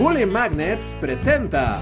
Bully Magnets presenta.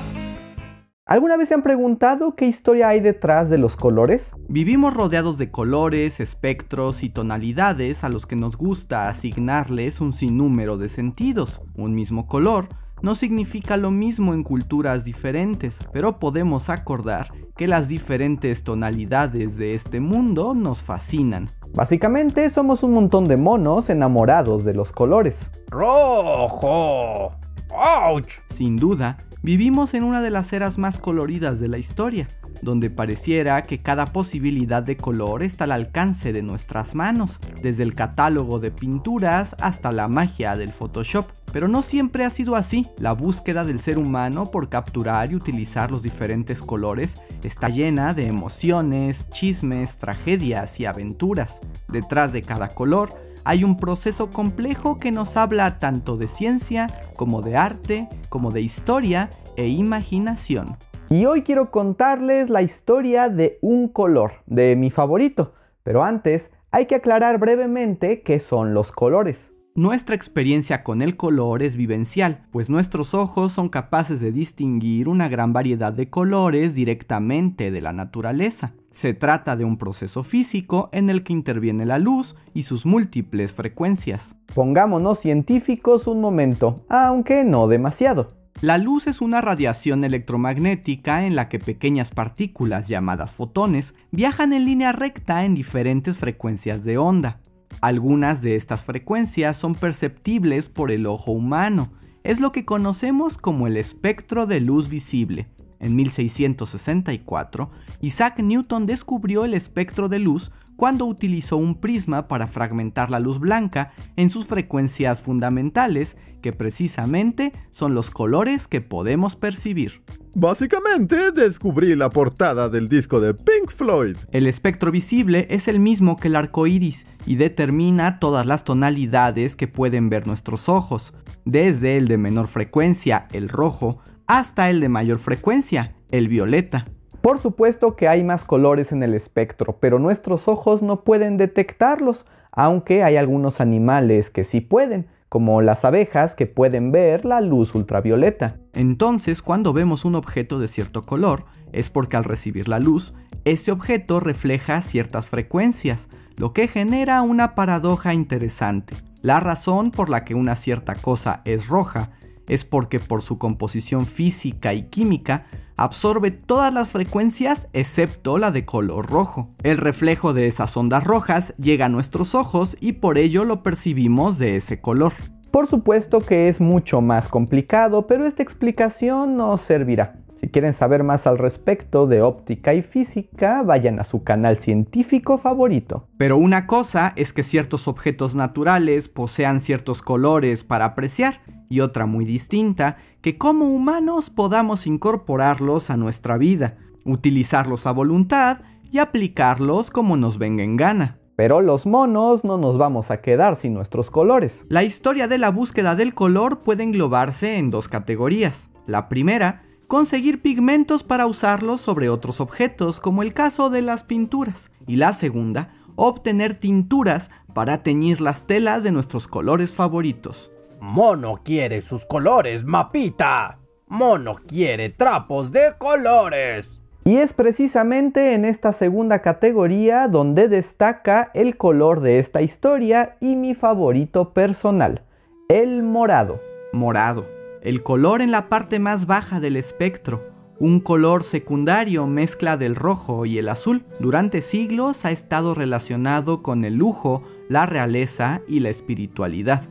¿Alguna vez se han preguntado qué historia hay detrás de los colores? Vivimos rodeados de colores, espectros y tonalidades a los que nos gusta asignarles un sinnúmero de sentidos. Un mismo color no significa lo mismo en culturas diferentes, pero podemos acordar que las diferentes tonalidades de este mundo nos fascinan. Básicamente somos un montón de monos enamorados de los colores. ¡Rojo! ¡Auch! Sin duda, vivimos en una de las eras más coloridas de la historia, donde pareciera que cada posibilidad de color está al alcance de nuestras manos, desde el catálogo de pinturas hasta la magia del Photoshop. Pero no siempre ha sido así. La búsqueda del ser humano por capturar y utilizar los diferentes colores está llena de emociones, chismes, tragedias y aventuras. Detrás de cada color hay un proceso complejo que nos habla tanto de ciencia como de arte, como de historia e imaginación. Y hoy quiero contarles la historia de un color, de mi favorito. Pero antes, hay que aclarar brevemente qué son los colores. Nuestra experiencia con el color es vivencial, pues nuestros ojos son capaces de distinguir una gran variedad de colores directamente de la naturaleza. Se trata de un proceso físico en el que interviene la luz y sus múltiples frecuencias. Pongámonos científicos un momento, aunque no demasiado. La luz es una radiación electromagnética en la que pequeñas partículas llamadas fotones viajan en línea recta en diferentes frecuencias de onda. Algunas de estas frecuencias son perceptibles por el ojo humano. Es lo que conocemos como el espectro de luz visible. En 1664, Isaac Newton descubrió el espectro de luz cuando utilizó un prisma para fragmentar la luz blanca en sus frecuencias fundamentales, que precisamente son los colores que podemos percibir. Básicamente descubrí la portada del disco de Pink Floyd. El espectro visible es el mismo que el arco iris y determina todas las tonalidades que pueden ver nuestros ojos, desde el de menor frecuencia, el rojo, hasta el de mayor frecuencia, el violeta. Por supuesto que hay más colores en el espectro, pero nuestros ojos no pueden detectarlos, aunque hay algunos animales que sí pueden como las abejas que pueden ver la luz ultravioleta. Entonces, cuando vemos un objeto de cierto color, es porque al recibir la luz, ese objeto refleja ciertas frecuencias, lo que genera una paradoja interesante. La razón por la que una cierta cosa es roja es porque por su composición física y química absorbe todas las frecuencias excepto la de color rojo. El reflejo de esas ondas rojas llega a nuestros ojos y por ello lo percibimos de ese color. Por supuesto que es mucho más complicado, pero esta explicación nos servirá. Si quieren saber más al respecto de óptica y física, vayan a su canal científico favorito. Pero una cosa es que ciertos objetos naturales posean ciertos colores para apreciar, y otra muy distinta, que como humanos podamos incorporarlos a nuestra vida, utilizarlos a voluntad y aplicarlos como nos venga en gana. Pero los monos no nos vamos a quedar sin nuestros colores. La historia de la búsqueda del color puede englobarse en dos categorías. La primera, conseguir pigmentos para usarlos sobre otros objetos, como el caso de las pinturas. Y la segunda, obtener tinturas para teñir las telas de nuestros colores favoritos. Mono quiere sus colores, mapita. Mono quiere trapos de colores. Y es precisamente en esta segunda categoría donde destaca el color de esta historia y mi favorito personal, el morado. Morado, el color en la parte más baja del espectro, un color secundario mezcla del rojo y el azul. Durante siglos ha estado relacionado con el lujo, la realeza y la espiritualidad.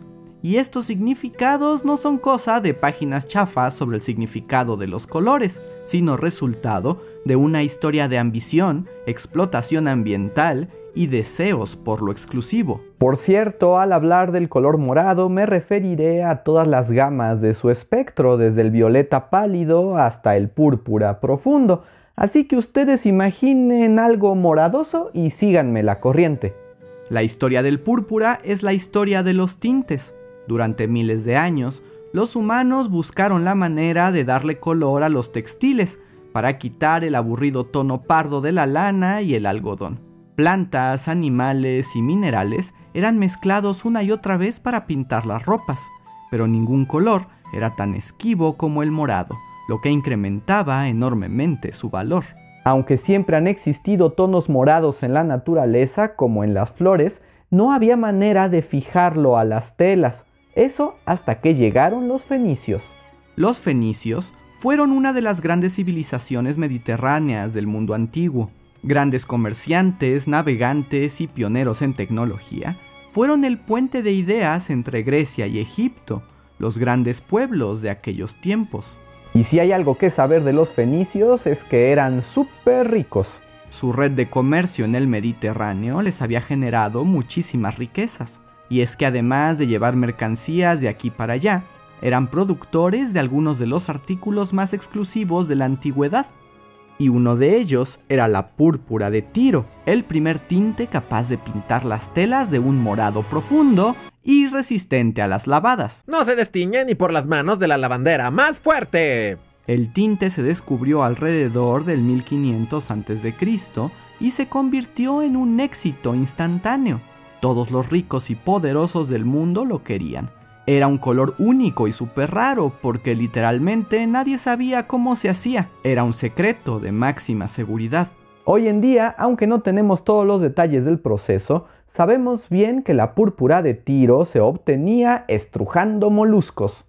Y estos significados no son cosa de páginas chafas sobre el significado de los colores, sino resultado de una historia de ambición, explotación ambiental y deseos por lo exclusivo. Por cierto, al hablar del color morado me referiré a todas las gamas de su espectro, desde el violeta pálido hasta el púrpura profundo, así que ustedes imaginen algo moradoso y síganme la corriente. La historia del púrpura es la historia de los tintes, durante miles de años, los humanos buscaron la manera de darle color a los textiles para quitar el aburrido tono pardo de la lana y el algodón. Plantas, animales y minerales eran mezclados una y otra vez para pintar las ropas, pero ningún color era tan esquivo como el morado, lo que incrementaba enormemente su valor. Aunque siempre han existido tonos morados en la naturaleza, como en las flores, no había manera de fijarlo a las telas. Eso hasta que llegaron los fenicios. Los fenicios fueron una de las grandes civilizaciones mediterráneas del mundo antiguo. Grandes comerciantes, navegantes y pioneros en tecnología, fueron el puente de ideas entre Grecia y Egipto, los grandes pueblos de aquellos tiempos. Y si hay algo que saber de los fenicios es que eran súper ricos. Su red de comercio en el Mediterráneo les había generado muchísimas riquezas. Y es que además de llevar mercancías de aquí para allá, eran productores de algunos de los artículos más exclusivos de la antigüedad. Y uno de ellos era la púrpura de Tiro, el primer tinte capaz de pintar las telas de un morado profundo y resistente a las lavadas. No se destiñe ni por las manos de la lavandera más fuerte. El tinte se descubrió alrededor del 1500 a.C. y se convirtió en un éxito instantáneo. Todos los ricos y poderosos del mundo lo querían. Era un color único y súper raro porque literalmente nadie sabía cómo se hacía. Era un secreto de máxima seguridad. Hoy en día, aunque no tenemos todos los detalles del proceso, sabemos bien que la púrpura de Tiro se obtenía estrujando moluscos.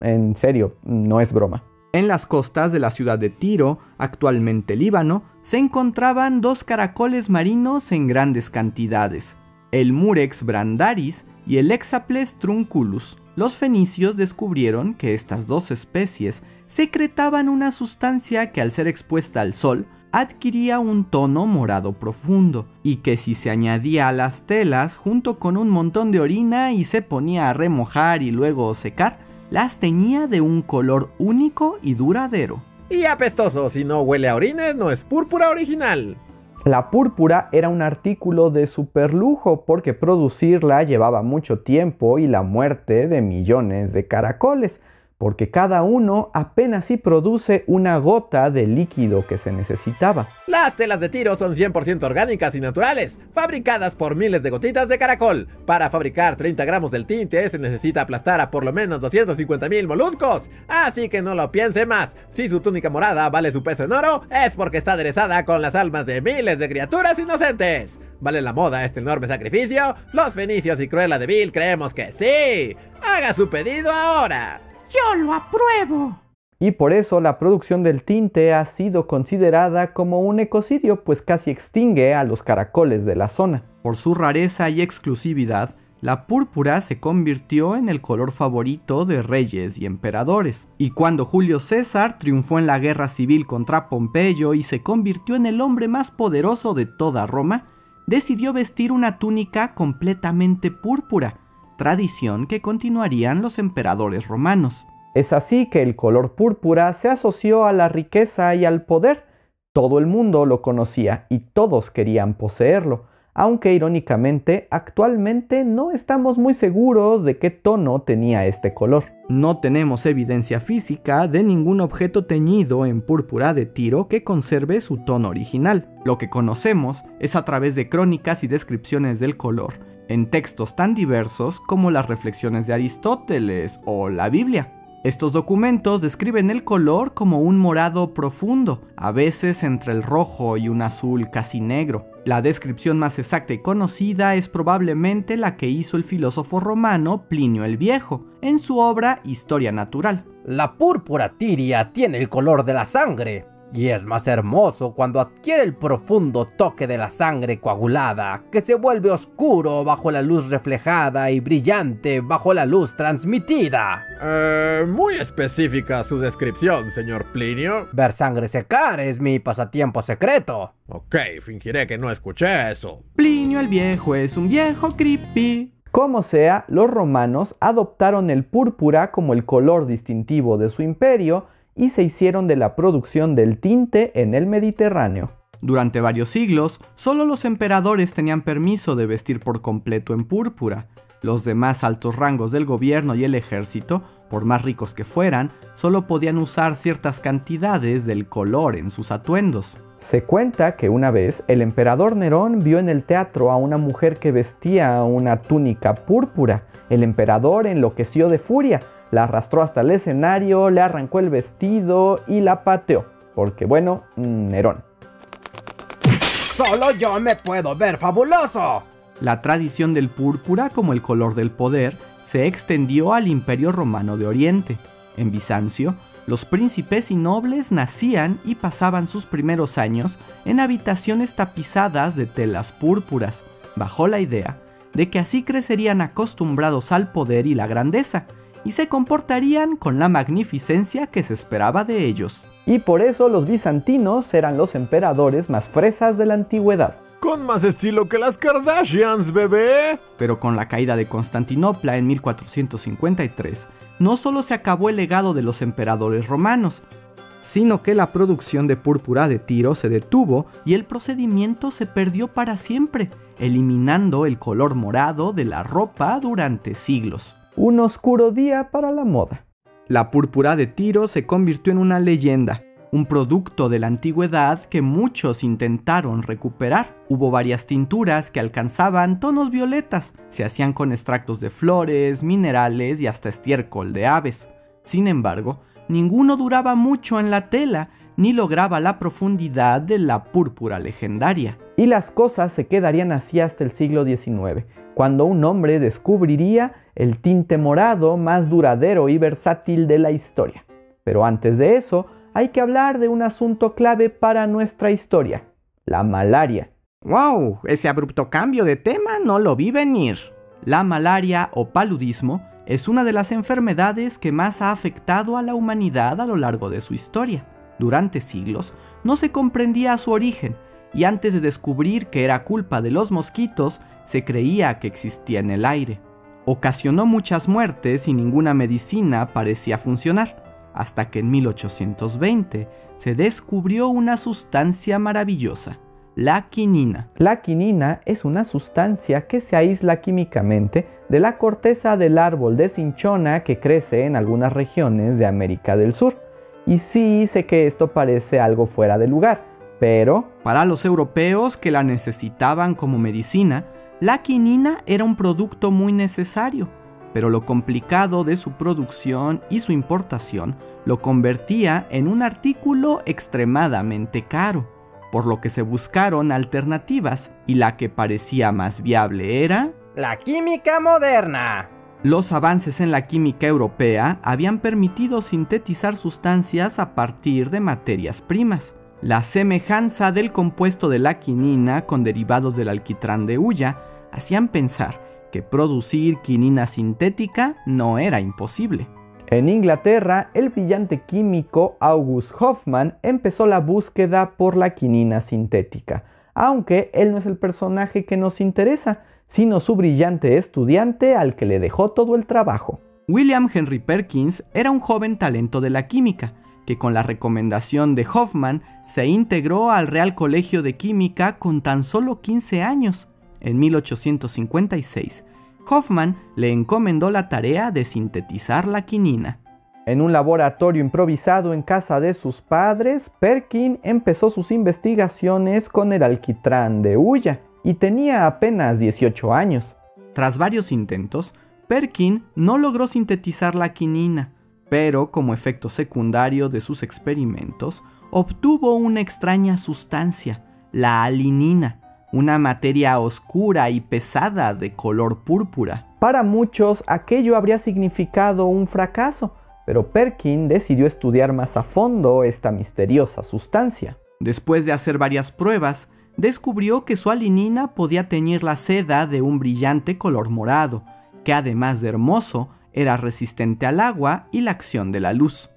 En serio, no es broma. En las costas de la ciudad de Tiro, actualmente Líbano, se encontraban dos caracoles marinos en grandes cantidades, el Murex brandaris y el Hexaples trunculus. Los fenicios descubrieron que estas dos especies secretaban una sustancia que al ser expuesta al sol adquiría un tono morado profundo y que si se añadía a las telas junto con un montón de orina y se ponía a remojar y luego secar, las teñía de un color único y duradero. Y apestoso, si no huele a orines, no es púrpura original. La púrpura era un artículo de superlujo porque producirla llevaba mucho tiempo y la muerte de millones de caracoles porque cada uno apenas si produce una gota de líquido que se necesitaba. Las telas de tiro son 100% orgánicas y naturales, fabricadas por miles de gotitas de caracol. Para fabricar 30 gramos del tinte se necesita aplastar a por lo menos 250 mil moluscos, así que no lo piense más. Si su túnica morada vale su peso en oro, es porque está aderezada con las almas de miles de criaturas inocentes. ¿Vale la moda este enorme sacrificio? Los fenicios y Cruella de Vil creemos que sí. Haga su pedido ahora. Yo lo apruebo. Y por eso la producción del tinte ha sido considerada como un ecocidio, pues casi extingue a los caracoles de la zona. Por su rareza y exclusividad, la púrpura se convirtió en el color favorito de reyes y emperadores. Y cuando Julio César triunfó en la guerra civil contra Pompeyo y se convirtió en el hombre más poderoso de toda Roma, decidió vestir una túnica completamente púrpura, tradición que continuarían los emperadores romanos. Es así que el color púrpura se asoció a la riqueza y al poder. Todo el mundo lo conocía y todos querían poseerlo, aunque irónicamente actualmente no estamos muy seguros de qué tono tenía este color. No tenemos evidencia física de ningún objeto teñido en púrpura de tiro que conserve su tono original. Lo que conocemos es a través de crónicas y descripciones del color, en textos tan diversos como las reflexiones de Aristóteles o la Biblia. Estos documentos describen el color como un morado profundo, a veces entre el rojo y un azul casi negro. La descripción más exacta y conocida es probablemente la que hizo el filósofo romano Plinio el Viejo, en su obra Historia Natural. La púrpura tiria tiene el color de la sangre, y es más hermoso cuando adquiere el profundo toque de la sangre coagulada, que se vuelve oscuro bajo la luz reflejada y brillante bajo la luz transmitida. Eh, muy específica su descripción, señor Plinio. Ver sangre secar es mi pasatiempo secreto. Ok, fingiré que no escuché eso. Plinio el Viejo es un viejo creepy. Como sea, los romanos adoptaron el púrpura como el color distintivo de su imperio, y se hicieron de la producción del tinte en el Mediterráneo. Durante varios siglos, solo los emperadores tenían permiso de vestir por completo en púrpura. Los demás altos rangos del gobierno y el ejército, por más ricos que fueran, solo podían usar ciertas cantidades del color en sus atuendos. Se cuenta que una vez el emperador Nerón vio en el teatro a una mujer que vestía una túnica púrpura. El emperador enloqueció de furia, la arrastró hasta el escenario, le arrancó el vestido y la pateó. Porque bueno, Nerón. Solo yo me puedo ver fabuloso. La tradición del púrpura como el color del poder se extendió al Imperio Romano de Oriente. En Bizancio, los príncipes y nobles nacían y pasaban sus primeros años en habitaciones tapizadas de telas púrpuras, bajo la idea de que así crecerían acostumbrados al poder y la grandeza, y se comportarían con la magnificencia que se esperaba de ellos. Y por eso los bizantinos eran los emperadores más fresas de la antigüedad. Con más estilo que las Kardashians, bebé. Pero con la caída de Constantinopla en 1453, no solo se acabó el legado de los emperadores romanos, sino que la producción de púrpura de Tiro se detuvo y el procedimiento se perdió para siempre, eliminando el color morado de la ropa durante siglos. Un oscuro día para la moda. La púrpura de Tiro se convirtió en una leyenda, un producto de la antigüedad que muchos intentaron recuperar. Hubo varias tinturas que alcanzaban tonos violetas, se hacían con extractos de flores, minerales y hasta estiércol de aves. Sin embargo, ninguno duraba mucho en la tela, ni lograba la profundidad de la púrpura legendaria. Y las cosas se quedarían así hasta el siglo XIX, cuando un hombre descubriría el tinte morado más duradero y versátil de la historia. Pero antes de eso, hay que hablar de un asunto clave para nuestra historia, la malaria. ¡Wow! Ese abrupto cambio de tema no lo vi venir. La malaria o paludismo es una de las enfermedades que más ha afectado a la humanidad a lo largo de su historia. Durante siglos no se comprendía su origen y antes de descubrir que era culpa de los mosquitos, se creía que existía en el aire. Ocasionó muchas muertes y ninguna medicina parecía funcionar hasta que en 1820 se descubrió una sustancia maravillosa, la quinina. La quinina es una sustancia que se aísla químicamente de la corteza del árbol de cinchona que crece en algunas regiones de América del Sur. Y sí sé que esto parece algo fuera de lugar, pero... Para los europeos que la necesitaban como medicina, la quinina era un producto muy necesario pero lo complicado de su producción y su importación lo convertía en un artículo extremadamente caro, por lo que se buscaron alternativas y la que parecía más viable era... La química moderna. Los avances en la química europea habían permitido sintetizar sustancias a partir de materias primas. La semejanza del compuesto de la quinina con derivados del alquitrán de hulla hacían pensar que producir quinina sintética no era imposible. En Inglaterra, el brillante químico August Hoffman empezó la búsqueda por la quinina sintética, aunque él no es el personaje que nos interesa, sino su brillante estudiante al que le dejó todo el trabajo. William Henry Perkins era un joven talento de la química, que con la recomendación de Hoffman se integró al Real Colegio de Química con tan solo 15 años en 1856, Hoffman le encomendó la tarea de sintetizar la quinina. En un laboratorio improvisado en casa de sus padres, Perkin empezó sus investigaciones con el alquitrán de hulla y tenía apenas 18 años. Tras varios intentos, Perkin no logró sintetizar la quinina, pero como efecto secundario de sus experimentos, obtuvo una extraña sustancia, la alinina, una materia oscura y pesada de color púrpura. Para muchos aquello habría significado un fracaso, pero Perkin decidió estudiar más a fondo esta misteriosa sustancia. Después de hacer varias pruebas, descubrió que su alinina podía teñir la seda de un brillante color morado, que además de hermoso, era resistente al agua y la acción de la luz.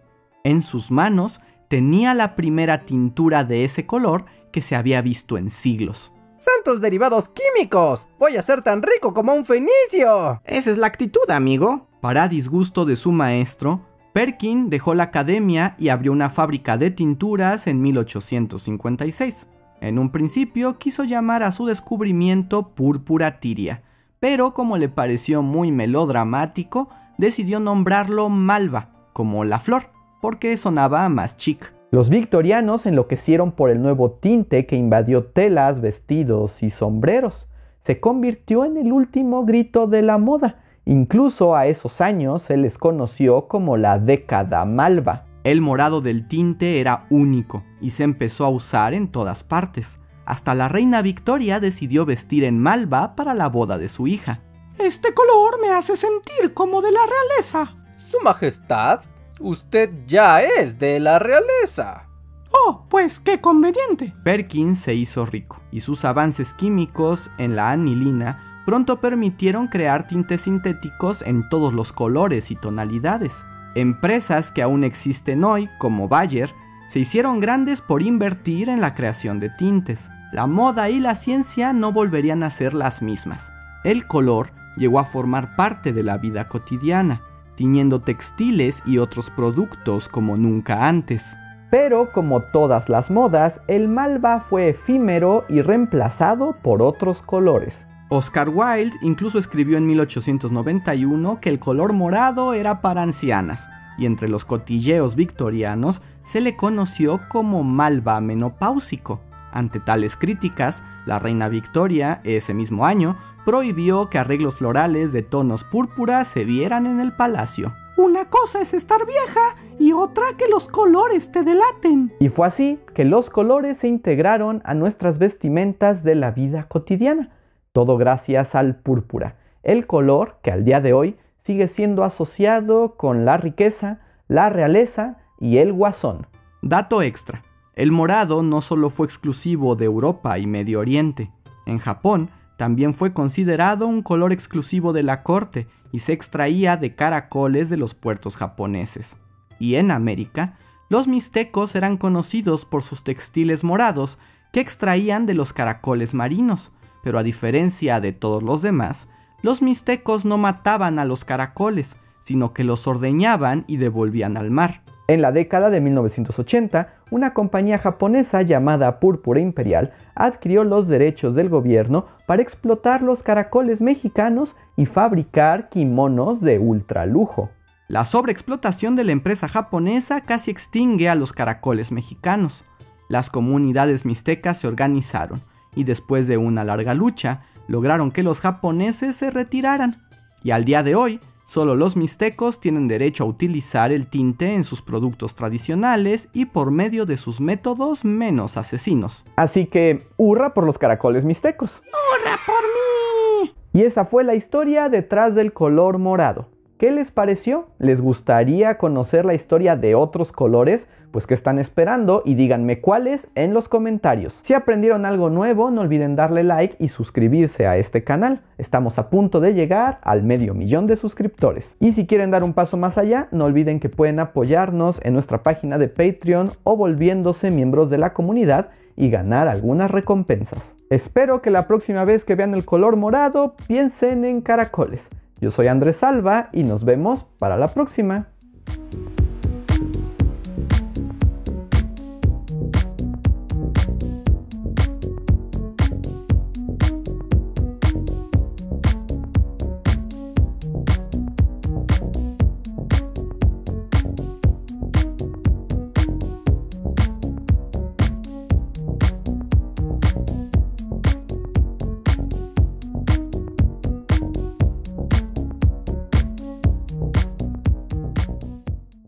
En sus manos tenía la primera tintura de ese color que se había visto en siglos. ¡Santos derivados químicos! ¡Voy a ser tan rico como un fenicio! Esa es la actitud, amigo. Para disgusto de su maestro, Perkin dejó la academia y abrió una fábrica de tinturas en 1856. En un principio quiso llamar a su descubrimiento púrpura tiria, pero como le pareció muy melodramático, decidió nombrarlo malva, como la flor, porque sonaba más chic. Los victorianos enloquecieron por el nuevo tinte que invadió telas, vestidos y sombreros. Se convirtió en el último grito de la moda Incluso a esos años se les conoció como la década malva. El morado del tinte era único y se empezó a usar en todas partes. Hasta la reina Victoria decidió vestir en malva para la boda de su hija. Este color me hace sentir como de la realeza. Su Majestad, usted ya es de la realeza. Oh, pues qué conveniente. Perkins se hizo rico y sus avances químicos en la anilina pronto permitieron crear tintes sintéticos en todos los colores y tonalidades. Empresas que aún existen hoy, como Bayer, se hicieron grandes por invertir en la creación de tintes. La moda y la ciencia no volverían a ser las mismas. El color llegó a formar parte de la vida cotidiana, tiñendo textiles y otros productos como nunca antes. Pero como todas las modas, el malva fue efímero y reemplazado por otros colores. Oscar Wilde incluso escribió en 1891 que el color morado era para ancianas, y entre los cotilleos victorianos se le conoció como malva menopáusico. Ante tales críticas, la reina Victoria, ese mismo año, prohibió que arreglos florales de tonos púrpura se vieran en el palacio. Una cosa es estar vieja y otra que los colores te delaten. Y fue así que los colores se integraron a nuestras vestimentas de la vida cotidiana. Todo gracias al púrpura, el color que al día de hoy sigue siendo asociado con la riqueza, la realeza y el guasón. Dato extra. El morado no solo fue exclusivo de Europa y Medio Oriente. En Japón también fue considerado un color exclusivo de la corte y se extraía de caracoles de los puertos japoneses. Y en América, los mixtecos eran conocidos por sus textiles morados que extraían de los caracoles marinos, pero a diferencia de todos los demás, los mixtecos no mataban a los caracoles, sino que los ordeñaban y devolvían al mar. En la década de 1980, una compañía japonesa llamada Púrpura Imperial adquirió los derechos del gobierno para explotar los caracoles mexicanos y fabricar kimonos de ultralujo. La sobreexplotación de la empresa japonesa casi extingue a los caracoles mexicanos. Las comunidades mixtecas se organizaron y después de una larga lucha lograron que los japoneses se retiraran. Y al día de hoy, Solo los mixtecos tienen derecho a utilizar el tinte en sus productos tradicionales y por medio de sus métodos menos asesinos. Así que, hurra por los caracoles mixtecos. ¡Hurra por mí! Y esa fue la historia detrás del color morado. ¿Qué les pareció? ¿Les gustaría conocer la historia de otros colores? Pues que están esperando y díganme cuáles en los comentarios. Si aprendieron algo nuevo, no olviden darle like y suscribirse a este canal. Estamos a punto de llegar al medio millón de suscriptores. Y si quieren dar un paso más allá, no olviden que pueden apoyarnos en nuestra página de Patreon o volviéndose miembros de la comunidad y ganar algunas recompensas. Espero que la próxima vez que vean el color morado piensen en caracoles. Yo soy Andrés Salva y nos vemos para la próxima.